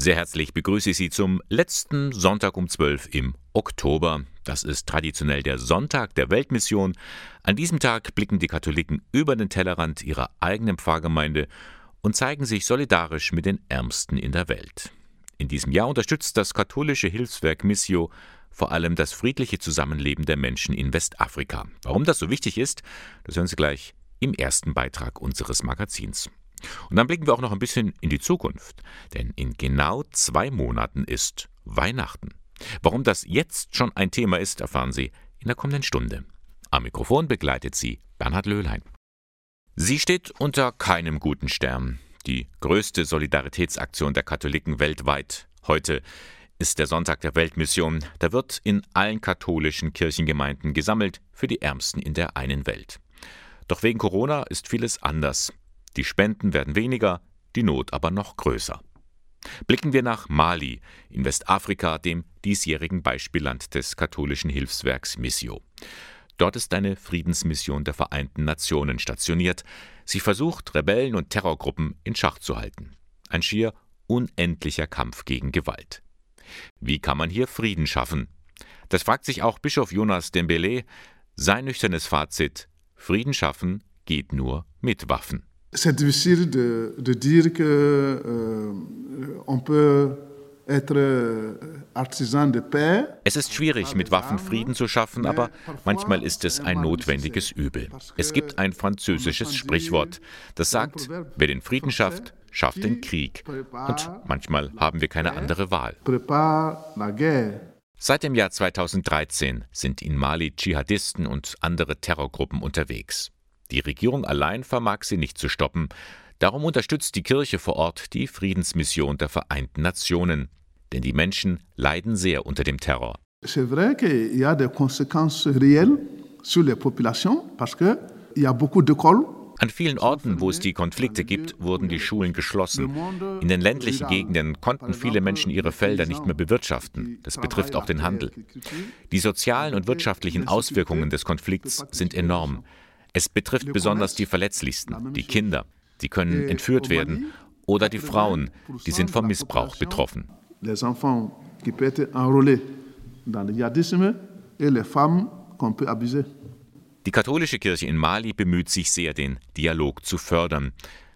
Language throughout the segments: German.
Sehr herzlich begrüße ich Sie zum letzten Sonntag um 12 im Oktober. Das ist traditionell der Sonntag der Weltmission. An diesem Tag blicken die Katholiken über den Tellerrand ihrer eigenen Pfarrgemeinde und zeigen sich solidarisch mit den Ärmsten in der Welt. In diesem Jahr unterstützt das katholische Hilfswerk Missio vor allem das friedliche Zusammenleben der Menschen in Westafrika. Warum das so wichtig ist, das hören Sie gleich im ersten Beitrag unseres Magazins. Und dann blicken wir auch noch ein bisschen in die Zukunft, denn in genau zwei Monaten ist Weihnachten. Warum das jetzt schon ein Thema ist, erfahren Sie in der kommenden Stunde. Am Mikrofon begleitet Sie Bernhard Löhlein. Sie steht unter keinem guten Stern. Die größte Solidaritätsaktion der Katholiken weltweit. Heute ist der Sonntag der Weltmission. Da wird in allen katholischen Kirchengemeinden gesammelt für die Ärmsten in der einen Welt. Doch wegen Corona ist vieles anders. Die Spenden werden weniger, die Not aber noch größer. Blicken wir nach Mali in Westafrika, dem diesjährigen Beispielland des katholischen Hilfswerks Missio. Dort ist eine Friedensmission der Vereinten Nationen stationiert. Sie versucht, Rebellen und Terrorgruppen in Schach zu halten. Ein schier unendlicher Kampf gegen Gewalt. Wie kann man hier Frieden schaffen? Das fragt sich auch Bischof Jonas Dembele. Sein nüchternes Fazit: Frieden schaffen geht nur mit Waffen. C'est difficile de, de dire que euh, on peut es ist schwierig, mit Waffen Frieden zu schaffen, aber manchmal ist es ein notwendiges Übel. Es gibt ein französisches Sprichwort, das sagt, wer den Frieden schafft, schafft den Krieg. Und manchmal haben wir keine andere Wahl. Seit dem Jahr 2013 sind in Mali Dschihadisten und andere Terrorgruppen unterwegs. Die Regierung allein vermag sie nicht zu stoppen. Darum unterstützt die Kirche vor Ort die Friedensmission der Vereinten Nationen. Denn die Menschen leiden sehr unter dem Terror. C'est vrai qu'il y a des conséquences réelles sur les populations parce qu'il y a beaucoup d'écoles an vielen Orten, wo es die Konflikte gibt, wurden die Schulen geschlossen. In den ländlichen Gegenden konnten viele Menschen ihre Felder nicht mehr bewirtschaften. Das betrifft auch den Handel. Die sozialen und wirtschaftlichen Auswirkungen des Konflikts sind enorm. Es betrifft besonders die Verletzlichsten, die Kinder. Die können entführt werden. Oder die Frauen, die sind vom Missbrauch betroffen. Les enfants qui peuvent être enrôlés dans le djihadisme et les femmes qu'on peut abuser. Die katholische Kirche in Mali bemüht sich sehr, den Dialog zu fördern.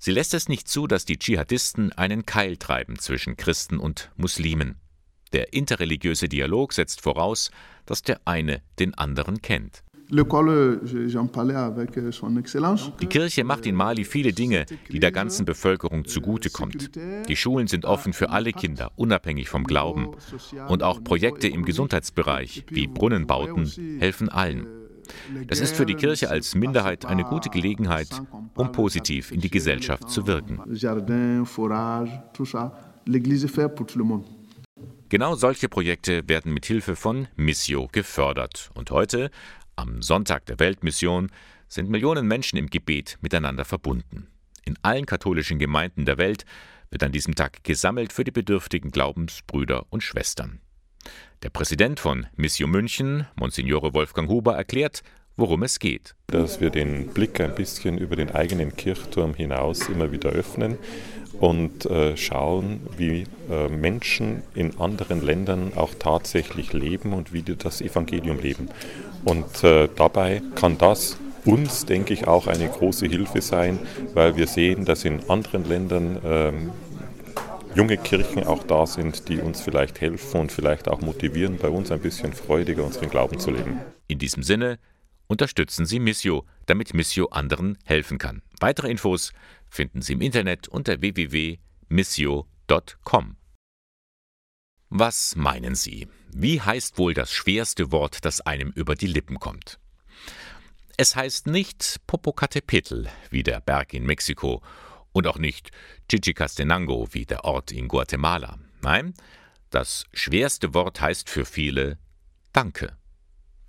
Sie lässt es nicht zu, dass die Dschihadisten einen Keil treiben zwischen Christen und Muslimen. Der interreligiöse Dialog setzt voraus, dass der eine den anderen kennt. Euh, die Kirche macht in Mali viele Dinge, die der ganzen Bevölkerung zugutekommt. Die Schulen sind offen für alle Kinder, unabhängig vom Glauben. Und auch Projekte im Gesundheitsbereich wie Brunnenbauten helfen allen. Das ist für die Kirche als Minderheit eine gute Gelegenheit, um positiv in die Gesellschaft zu wirken. Genau solche Projekte werden mit Hilfe von Missio gefördert. Und heute, am Sonntag der Weltmission, sind Millionen Menschen im Gebet miteinander verbunden. In allen katholischen Gemeinden der Welt wird an diesem Tag gesammelt für die bedürftigen Glaubensbrüder und Schwestern. Der Präsident von Missio München, Monsignore Wolfgang Huber, erklärt, worum es geht. Dass wir den Blick ein bisschen über den eigenen Kirchturm hinaus immer wieder öffnen und äh, schauen, wie äh, Menschen in anderen Ländern auch tatsächlich leben und wie die das Evangelium leben. Und äh, dabei kann das uns, denke ich, auch eine große Hilfe sein, weil wir sehen, dass in anderen Ländern ähm, junge Kirchen auch da sind, die uns vielleicht helfen und vielleicht auch motivieren, bei uns ein bisschen freudiger unseren Glauben zu leben. In diesem Sinne unterstützen Sie Missio, damit Missio anderen helfen kann. Weitere Infos finden Sie im Internet unter www.missio.com. Was meinen Sie? Wie heißt wohl das schwerste Wort, das einem über die Lippen kommt? Es heißt nicht Popocatépetl, wie der Berg in Mexiko, und auch nicht Chichicastenango wie der Ort in Guatemala. Nein, das schwerste Wort heißt für viele Danke.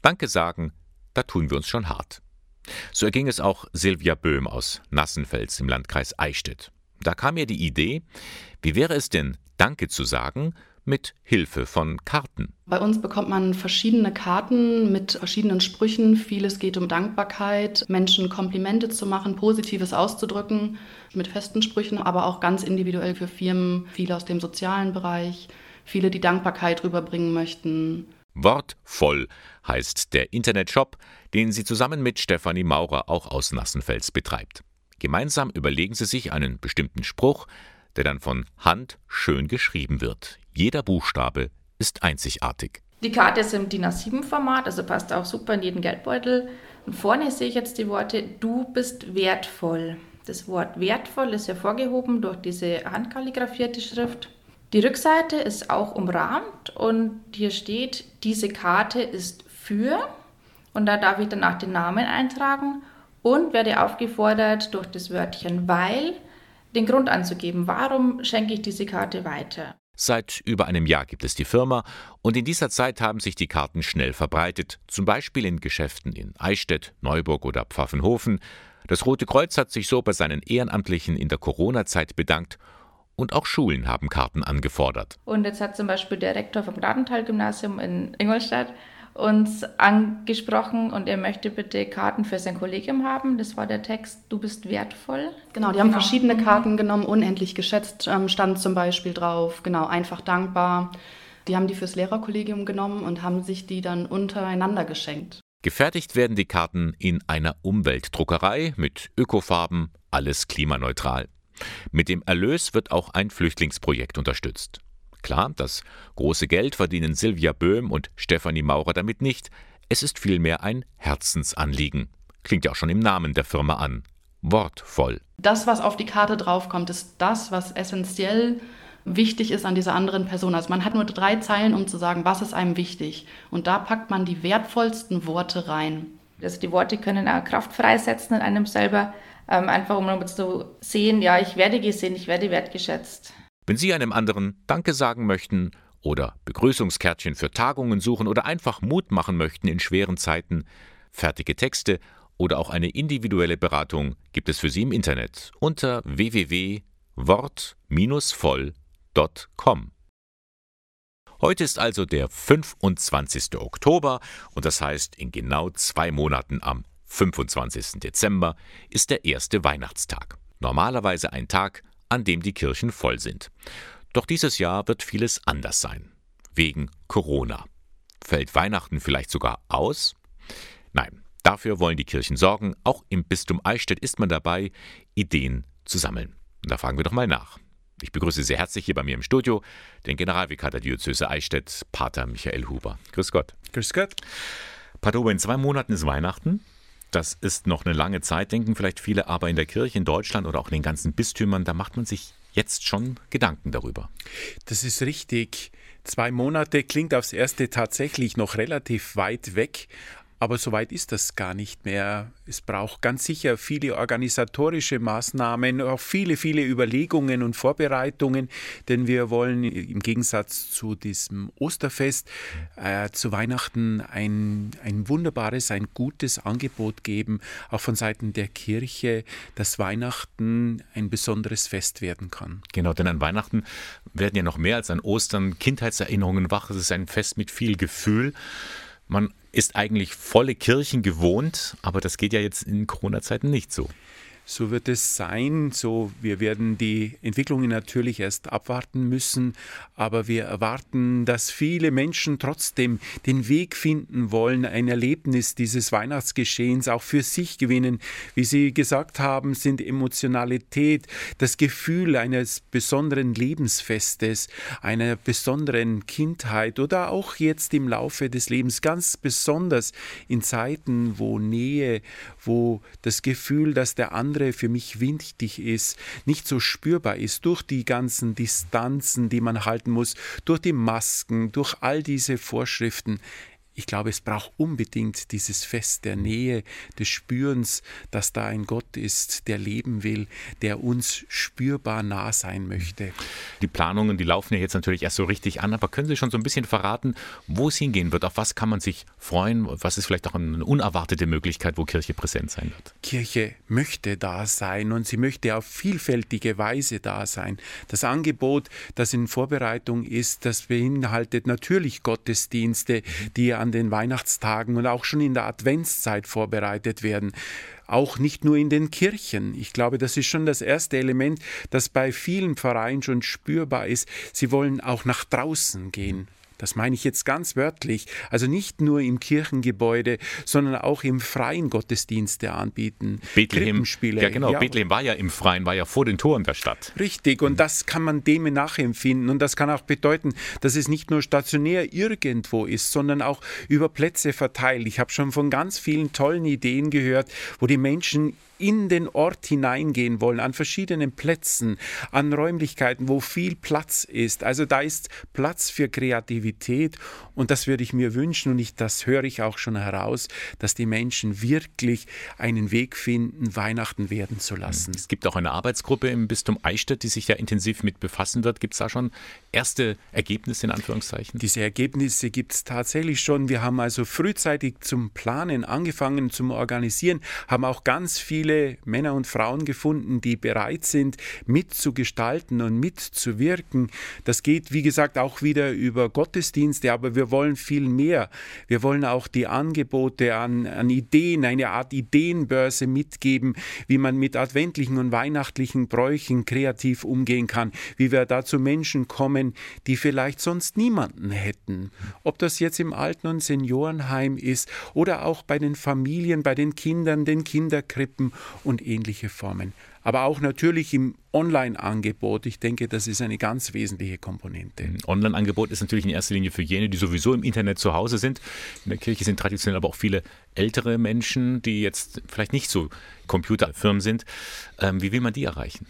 Danke sagen, da tun wir uns schon hart. So erging es auch Silvia Böhm aus Nassenfels im Landkreis Eichstätt. Da kam ihr die Idee, wie wäre es denn, Danke zu sagen, mit Hilfe von Karten. Bei uns bekommt man verschiedene Karten mit verschiedenen Sprüchen. Vieles geht um Dankbarkeit, Menschen Komplimente zu machen, Positives auszudrücken mit festen Sprüchen, aber auch ganz individuell für Firmen, viele aus dem sozialen Bereich, viele, die Dankbarkeit rüberbringen möchten. Wortvoll heißt der Internetshop, den sie zusammen mit Stefanie Maurer auch aus Nassenfels betreibt. Gemeinsam überlegen sie sich einen bestimmten Spruch, der dann von Hand schön geschrieben wird. Jeder Buchstabe ist einzigartig. Die Karte ist im DIN A7-Format, also passt auch super in jeden Geldbeutel. Und vorne sehe ich jetzt die Worte Du bist wertvoll. Das Wort wertvoll ist hervorgehoben durch diese handkalligrafierte Schrift. Die Rückseite ist auch umrahmt und hier steht, diese Karte ist für und da darf ich danach den Namen eintragen und werde aufgefordert durch das Wörtchen weil den Grund anzugeben, warum schenke ich diese Karte weiter. Seit über einem Jahr gibt es die Firma und in dieser Zeit haben sich die Karten schnell verbreitet, zum Beispiel in Geschäften in Eichstätt, Neuburg oder Pfaffenhofen. Das Rote Kreuz hat sich so bei seinen Ehrenamtlichen in der Corona-Zeit bedankt und auch Schulen haben Karten angefordert. Und jetzt hat zum Beispiel der Rektor vom Gnadental-Gymnasium in Ingolstadt uns angesprochen und er möchte bitte Karten für sein Kollegium haben. Das war der Text, du bist wertvoll. Genau, die haben genau. verschiedene Karten genommen, unendlich geschätzt ähm, stand zum Beispiel drauf, genau, einfach dankbar. Die haben die fürs Lehrerkollegium genommen und haben sich die dann untereinander geschenkt. Gefertigt werden die Karten in einer Umweltdruckerei mit Ökofarben, alles klimaneutral. Mit dem Erlös wird auch ein Flüchtlingsprojekt unterstützt. Klar, das große Geld verdienen Silvia Böhm und Stefanie Maurer damit nicht. Es ist vielmehr ein Herzensanliegen. Klingt ja auch schon im Namen der Firma an. Wortvoll. Das, was auf die Karte draufkommt, ist das, was essentiell wichtig ist an dieser anderen Person. Also man hat nur drei Zeilen, um zu sagen, was ist einem wichtig. Und da packt man die wertvollsten Worte rein. Also die Worte können auch Kraft freisetzen in einem selber, ähm, einfach um zu sehen, ja, ich werde gesehen, ich werde wertgeschätzt. Wenn Sie einem anderen Danke sagen möchten oder Begrüßungskärtchen für Tagungen suchen oder einfach Mut machen möchten in schweren Zeiten, fertige Texte oder auch eine individuelle Beratung gibt es für Sie im Internet unter www.wort-voll.com. Heute ist also der 25. Oktober und das heißt, in genau zwei Monaten am 25. Dezember ist der erste Weihnachtstag. Normalerweise ein Tag, an dem die Kirchen voll sind. Doch dieses Jahr wird vieles anders sein. Wegen Corona. Fällt Weihnachten vielleicht sogar aus? Nein, dafür wollen die Kirchen sorgen. Auch im Bistum Eichstätt ist man dabei, Ideen zu sammeln. Und da fragen wir doch mal nach. Ich begrüße sehr herzlich hier bei mir im Studio den Generalvikar der Diözese Eichstätt, Pater Michael Huber. Grüß Gott. Grüß Gott. Pater Huber, in zwei Monaten ist Weihnachten. Das ist noch eine lange Zeit, denken vielleicht viele, aber in der Kirche in Deutschland oder auch in den ganzen Bistümern, da macht man sich jetzt schon Gedanken darüber. Das ist richtig. Zwei Monate klingt aufs erste tatsächlich noch relativ weit weg, aber so weit ist das gar nicht mehr. Es braucht ganz sicher viele organisatorische Maßnahmen, auch viele, viele Überlegungen und Vorbereitungen, denn wir wollen im Gegensatz zu diesem Osterfest äh, zu Weihnachten ein, ein wunderbares, ein gutes Angebot geben, auch von Seiten der Kirche, dass Weihnachten ein besonderes Fest werden kann. Genau, denn an Weihnachten werden ja noch mehr als an Ostern Kindheitserinnerungen wach. Es ist ein Fest mit viel Gefühl. Man ist eigentlich volle Kirchen gewohnt, aber das geht ja jetzt in Corona-Zeiten nicht so. So wird es sein. So, wir werden die Entwicklungen natürlich erst abwarten müssen, aber wir erwarten, dass viele Menschen trotzdem den Weg finden wollen, ein Erlebnis dieses Weihnachtsgeschehens auch für sich gewinnen. Wie Sie gesagt haben, sind Emotionalität, das Gefühl eines besonderen Lebensfestes, einer besonderen Kindheit oder auch jetzt im Laufe des Lebens ganz besonders in Zeiten, wo Nähe, wo das Gefühl, dass der andere andere für mich wichtig ist, nicht so spürbar ist durch die ganzen Distanzen, die man halten muss, durch die Masken, durch all diese Vorschriften. Ich glaube, es braucht unbedingt dieses Fest der Nähe, des Spürens, dass da ein Gott ist, der leben will, der uns spürbar nah sein möchte. Die Planungen, die laufen ja jetzt natürlich erst so richtig an, aber können Sie schon so ein bisschen verraten, wo es hingehen wird? Auf was kann man sich freuen? Was ist vielleicht auch eine unerwartete Möglichkeit, wo Kirche präsent sein wird? Kirche möchte da sein und sie möchte auf vielfältige Weise da sein. Das Angebot, das in Vorbereitung ist, das beinhaltet natürlich Gottesdienste, die an den Weihnachtstagen und auch schon in der Adventszeit vorbereitet werden auch nicht nur in den Kirchen. Ich glaube, das ist schon das erste Element, das bei vielen Pfarreien schon spürbar ist. Sie wollen auch nach draußen gehen. Das meine ich jetzt ganz wörtlich. Also nicht nur im Kirchengebäude, sondern auch im freien Gottesdienste anbieten. Bethlehem. Ja, genau. Ja. Bethlehem war ja im Freien, war ja vor den Toren der Stadt. Richtig. Und das kann man dem nachempfinden. Und das kann auch bedeuten, dass es nicht nur stationär irgendwo ist, sondern auch über Plätze verteilt. Ich habe schon von ganz vielen tollen Ideen gehört, wo die Menschen in den Ort hineingehen wollen, an verschiedenen Plätzen, an Räumlichkeiten, wo viel Platz ist. Also da ist Platz für Kreativität und das würde ich mir wünschen und ich, das höre ich auch schon heraus, dass die Menschen wirklich einen Weg finden, Weihnachten werden zu lassen. Es gibt auch eine Arbeitsgruppe im Bistum Eichstätt, die sich ja intensiv mit befassen wird. Gibt es da schon erste Ergebnisse in Anführungszeichen? Diese Ergebnisse gibt es tatsächlich schon. Wir haben also frühzeitig zum Planen angefangen, zum Organisieren, haben auch ganz viel viele Männer und Frauen gefunden, die bereit sind, mitzugestalten und mitzuwirken. Das geht, wie gesagt, auch wieder über Gottesdienste, aber wir wollen viel mehr. Wir wollen auch die Angebote an, an Ideen, eine Art Ideenbörse mitgeben, wie man mit adventlichen und weihnachtlichen Bräuchen kreativ umgehen kann, wie wir da zu Menschen kommen, die vielleicht sonst niemanden hätten. Ob das jetzt im Alten- und Seniorenheim ist oder auch bei den Familien, bei den Kindern, den Kinderkrippen und ähnliche Formen. Aber auch natürlich im Online-Angebot. Ich denke, das ist eine ganz wesentliche Komponente. Online-Angebot ist natürlich in erster Linie für jene, die sowieso im Internet zu Hause sind. In der Kirche sind traditionell aber auch viele ältere Menschen, die jetzt vielleicht nicht so computerfirm sind. Ähm, wie will man die erreichen?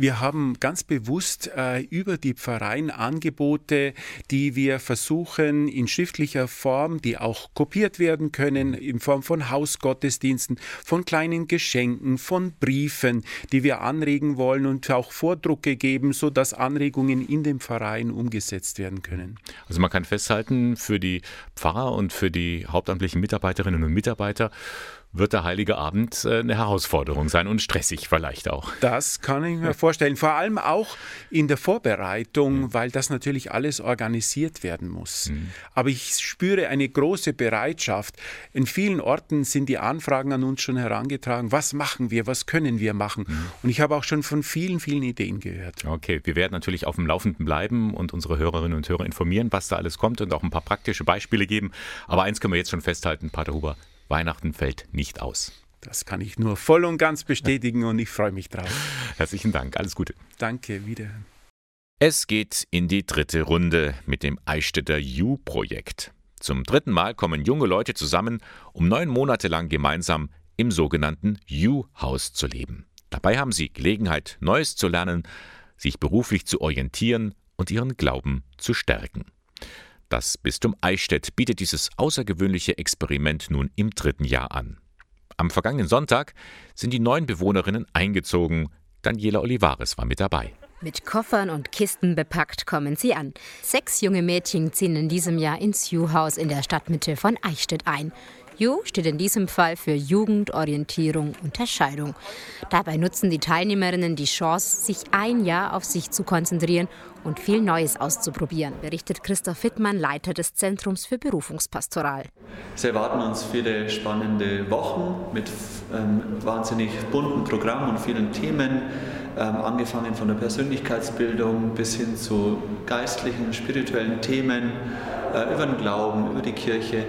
Wir haben ganz bewusst äh, über die Pfarreien Angebote, die wir versuchen in schriftlicher Form, die auch kopiert werden können, in Form von Hausgottesdiensten, von kleinen Geschenken, von Briefen, die wir anregen wollen und auch Vordrucke geben, sodass Anregungen in den Pfarreien umgesetzt werden können. Also man kann festhalten, für die Pfarrer und für die hauptamtlichen Mitarbeiterinnen und Mitarbeiter wird der Heilige Abend äh, eine Herausforderung sein und stressig vielleicht auch. Das kann ich mir vorstellen. Vor allem auch in der Vorbereitung, mhm. weil das natürlich alles organisiert werden muss. Mhm. Aber ich spüre eine große Bereitschaft. In vielen Orten sind die Anfragen an uns schon herangetragen. Was machen wir? Was können wir machen? Mhm. Und ich habe auch schon von vielen, vielen Ideen gehört. Okay, wir werden natürlich auf dem Laufenden bleiben und unsere Hörerinnen und Hörer informieren, was da alles kommt und auch ein paar praktische Beispiele geben. Aber eins können wir jetzt schon festhalten, Pater Huber, Weihnachten fällt nicht aus. Das kann ich nur voll und ganz bestätigen und ich freue mich drauf. Herzlichen Dank, alles Gute. Danke, wieder. Es geht in die dritte Runde mit dem Eichstätter U-Projekt. Zum dritten Mal kommen junge Leute zusammen, um neun Monate lang gemeinsam im sogenannten U-Haus zu leben. Dabei haben sie Gelegenheit, Neues zu lernen, sich beruflich zu orientieren und ihren Glauben zu stärken. Das Bistum Eichstätt bietet dieses außergewöhnliche Experiment nun im dritten Jahr an. Am vergangenen Sonntag sind die neuen Bewohnerinnen eingezogen. Daniela Olivares war mit dabei. Mit Koffern und Kisten bepackt kommen sie an. Sechs junge Mädchen ziehen in diesem Jahr ins Juhaus in der Stadtmitte von Eichstätt ein. Ju steht in diesem Fall für Jugend, Orientierung, Unterscheidung. Dabei nutzen die Teilnehmerinnen die Chance, sich ein Jahr auf sich zu konzentrieren und viel Neues auszuprobieren, berichtet Christoph Wittmann, Leiter des Zentrums für Berufungspastoral. Es erwarten uns viele spannende Wochen mit ähm, wahnsinnig bunten Programmen und vielen Themen, ähm, angefangen von der Persönlichkeitsbildung bis hin zu geistlichen, spirituellen Themen, äh, über den Glauben, über die Kirche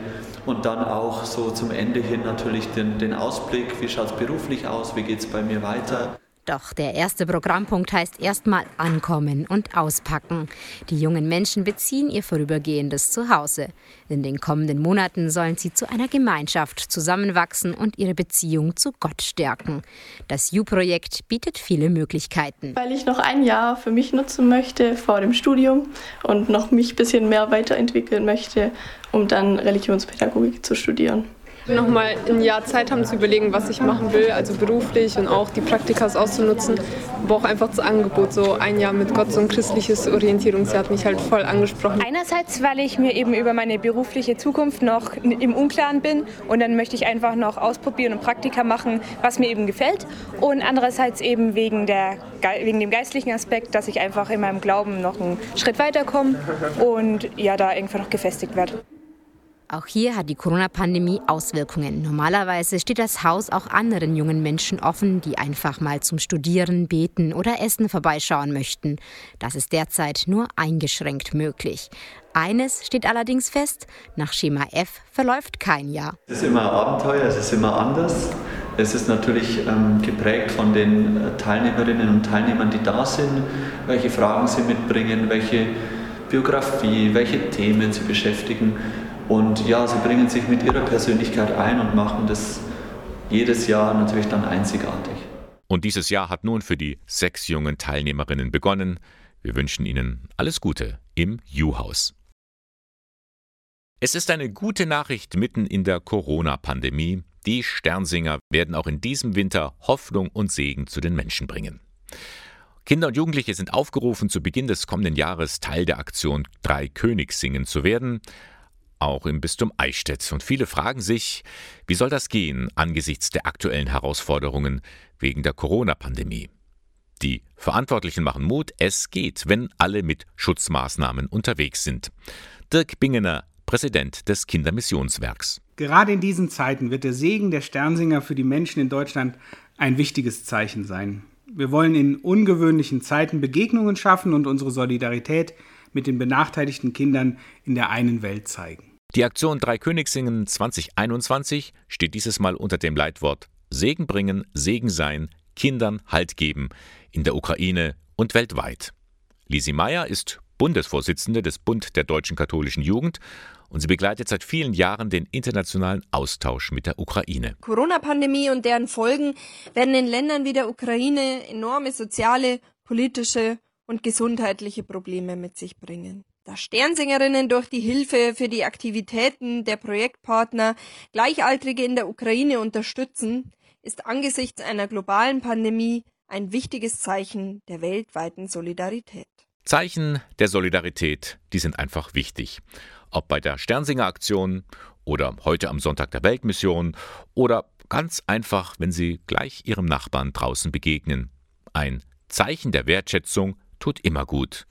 und dann auch so zum Ende hin natürlich den, den Ausblick, wie schaut es beruflich aus, wie geht es bei mir weiter. Doch der erste Programmpunkt heißt erstmal ankommen und auspacken. Die jungen Menschen beziehen ihr vorübergehendes Zuhause. In den kommenden Monaten sollen sie zu einer Gemeinschaft zusammenwachsen und ihre Beziehung zu Gott stärken. Das U-Projekt bietet viele Möglichkeiten. Weil ich noch ein Jahr für mich nutzen möchte vor dem Studium und noch mich ein bisschen mehr weiterentwickeln möchte, um dann Religionspädagogik zu studieren nochmal ein Jahr Zeit haben zu überlegen, was ich machen will, also beruflich und auch die Praktikas auszunutzen, aber auch einfach das Angebot, so ein Jahr mit Gott, so ein christliches Orientierungsjahr hat mich halt voll angesprochen. Einerseits, weil ich mir eben über meine berufliche Zukunft noch im Unklaren bin und dann möchte ich einfach noch ausprobieren und Praktika machen, was mir eben gefällt und andererseits eben wegen, der, wegen dem geistlichen Aspekt, dass ich einfach in meinem Glauben noch einen Schritt weiterkomme und ja, da irgendwann noch gefestigt werde. Auch hier hat die Corona-Pandemie Auswirkungen. Normalerweise steht das Haus auch anderen jungen Menschen offen, die einfach mal zum Studieren, Beten oder Essen vorbeischauen möchten. Das ist derzeit nur eingeschränkt möglich. Eines steht allerdings fest, nach Schema F verläuft kein Jahr. Es ist immer Abenteuer, es ist immer anders. Es ist natürlich ähm, geprägt von den äh, Teilnehmerinnen und Teilnehmern, die da sind, welche Fragen sie mitbringen, welche Biografie, welche Themen sie beschäftigen. Und ja, sie bringen sich mit ihrer Persönlichkeit ein und machen das jedes Jahr natürlich dann einzigartig. Und dieses Jahr hat nun für die sechs jungen Teilnehmerinnen begonnen. Wir wünschen Ihnen alles Gute im U-Haus. Es ist eine gute Nachricht mitten in der Corona-Pandemie. Die Sternsinger werden auch in diesem Winter Hoffnung und Segen zu den Menschen bringen. Kinder und Jugendliche sind aufgerufen, zu Beginn des kommenden Jahres Teil der Aktion Drei Königssingen zu werden auch im Bistum Eichstätt. Und viele fragen sich, wie soll das gehen angesichts der aktuellen Herausforderungen wegen der Corona-Pandemie? Die Verantwortlichen machen Mut, es geht, wenn alle mit Schutzmaßnahmen unterwegs sind. Dirk Bingener, Präsident des Kindermissionswerks. Gerade in diesen Zeiten wird der Segen der Sternsinger für die Menschen in Deutschland ein wichtiges Zeichen sein. Wir wollen in ungewöhnlichen Zeiten Begegnungen schaffen und unsere Solidarität mit den benachteiligten Kindern in der einen Welt zeigen. Die Aktion Drei Königssingen 2021 steht dieses Mal unter dem Leitwort Segen bringen, Segen sein, Kindern Halt geben in der Ukraine und weltweit. Lisi Meyer ist Bundesvorsitzende des Bund der deutschen katholischen Jugend und sie begleitet seit vielen Jahren den internationalen Austausch mit der Ukraine. Corona-Pandemie und deren Folgen werden in Ländern wie der Ukraine enorme soziale, politische und gesundheitliche Probleme mit sich bringen. Da Sternsingerinnen durch die Hilfe für die Aktivitäten der Projektpartner Gleichaltrige in der Ukraine unterstützen, ist angesichts einer globalen Pandemie ein wichtiges Zeichen der weltweiten Solidarität. Zeichen der Solidarität, die sind einfach wichtig. Ob bei der Sternsinger Aktion oder heute am Sonntag der Weltmission oder ganz einfach, wenn Sie gleich Ihrem Nachbarn draußen begegnen. Ein Zeichen der Wertschätzung tut immer gut.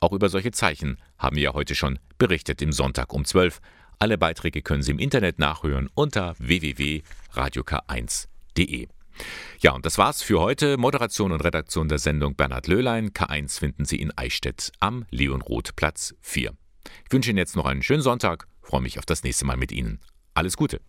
Auch über solche Zeichen haben wir ja heute schon berichtet im Sonntag um 12. Alle Beiträge können Sie im Internet nachhören unter www.radiok1.de. Ja, und das war's für heute. Moderation und Redaktion der Sendung Bernhard Löhlein. K1 finden Sie in Eichstätt am Leonroth Platz 4. Ich wünsche Ihnen jetzt noch einen schönen Sonntag, freue mich auf das nächste Mal mit Ihnen. Alles Gute.